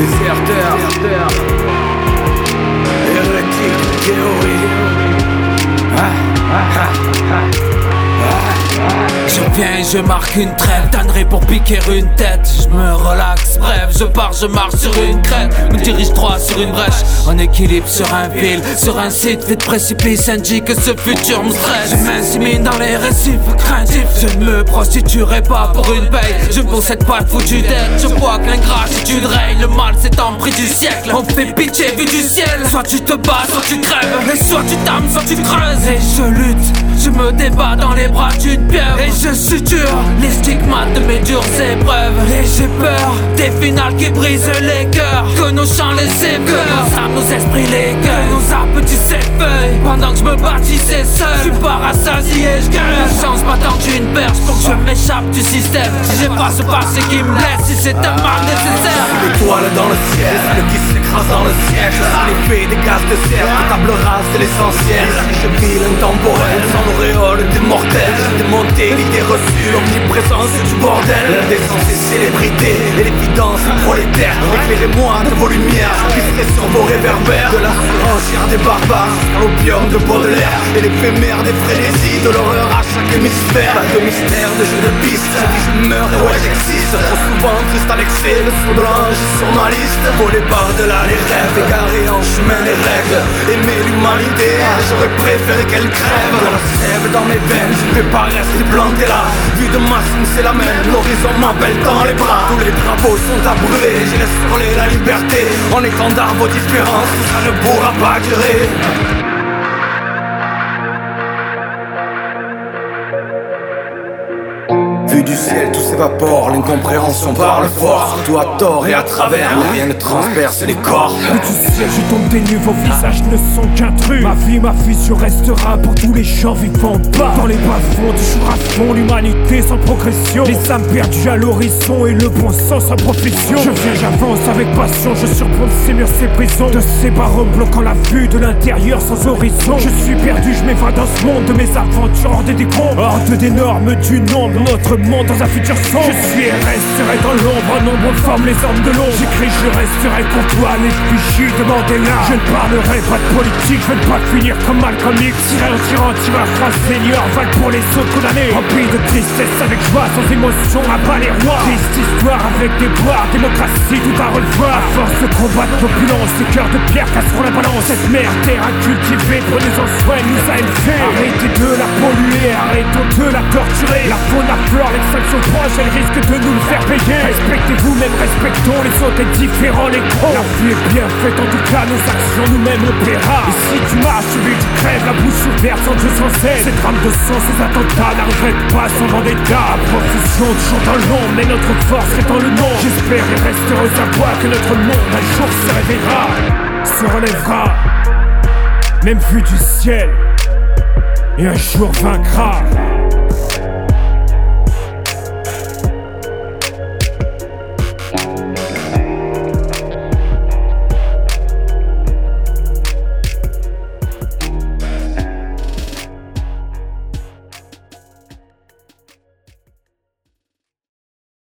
Déserteur, hérétique, théorie. Ah, ah, ah, je viens je marque une trêve, tannerai pour piquer une tête. Je me relaxe, bref, je pars, je marche sur une crête. Me dirige droit sur une brèche, en équilibre sur un fil, sur un site vite précipice, indique que ce futur me stresse. Je m'insimine dans les récifs craintifs. Je ne me prostituerai pas pour une paye. Je possède pas de foutu dette. Je vois que l'ingratitude règne, le mal c'est en prix du siècle. On fait pitié vu du ciel. Soit tu te bats, soit tu crèves. Et soit tu t'ames, soit tu creuses. Et je lutte, je me débat dans les bras d'une pierre. Et je suture les stigmates de mes dures épreuves. Et j'ai peur des finales qui brisent les cœurs. Que nos chants les écœurent Ça nos esprits les cœurs Nos appétits feuilles. Pendant que je me bâtissais seul. Je suis et je gagne La chance m'attend une perche Pour que je m'échappe du système. Si j'ai pas ce passé qui me laisse Si c'est un mal nécessaire. L'étoile dans le ciel Le qui s'écrase dans le siège. L'effet des gaz de serre La table rase c'est l'essentiel. Je brille intemporel Sans l'auréole des mortels Démonter l'idée reçue L'omniprésence du bordel. L'indécence et célébrité Et l'évidence prolétaire. Éclairez-moi de vos lumières Je sur vos réverbères. De la surenchère des barbares L'opium de Baudelaire. Et l'éphémère des frénésies De l'horreur à chaque hémisphère. Pas de mystère, de jeu de piste Je meurs ouais j'existe Trop souvent triste à l'excès. Le l'ange sur ma liste Volé par delà les rêves Égarés en chemin des règles. Aimer l'humanité J'aurais préféré qu'elle crève. De la sève dans mes veines Je vais pas rester planté là. Vu de ma c'est la même. L'horizon m'appelle dans les bras. Tous les drapeaux sont à brûler. Laisse hurler la liberté. En étendard vos différences Ça ne pourra pas durer du ciel, tout s'évapore, l'incompréhension parle fort. Toi à tort et à travers, rien ne transperce les corps. du ciel, je tombe des nues, vos visages ne sont qu'un truc. Ma vie, ma fusion restera pour tous les gens vivants bas. Dans les bas-fonds, toujours à fond, l'humanité sans progression. Les âmes perdues à l'horizon et le bon sens sans profession. Je viens, j'avance avec passion, je surplombe ces murs, ces prisons. De ces barreaux bloquant la vue de l'intérieur sans horizon. Je suis perdu, je m'évade dans ce monde de mes aventures hors des décombres. Hors de des normes du nombre, notre monde dans un futur sombre Je suis et resterai dans l'ombre, un nombre forme les hommes de l'ombre. J'écris, je resterai pour toi, l'effigie de Mandela Je ne parlerai pas de politique, je ne pas finir comme Malcolm X. Tirer en tirant, tireur, phrase seigneur, val pour les autres condamnés. Rempli de tristesse avec joie, sans émotion, à bas les rois. Triste histoire avec des bois, démocratie, tout à revoir. À force de combattre l'opulence, ce cœur de pierre casseront la balance. Cette mère, terre à cultiver, prenez-en soin, nous a élevés. Arrêtez de la polluer, arrêtons de la torturer. La faune, la flore, Sanctions proches, elle risque de nous le faire payer Respectez-vous, même respectons les autres et différents les gros. La vie est bien faite, en tout cas nos actions nous-mêmes on paiera. Et si tu marches, tu crèves, la bouche ouverte sans Dieu sans cesse Ces drames de sang, ces attentats n'arrêtent pas sans vendetta Profusion de chants dans l'ombre, mais notre force est dans le nom. J'espère et reste heureux à voir que notre monde un jour se réveillera. Se relèvera Même vu du ciel. Et un jour vaincra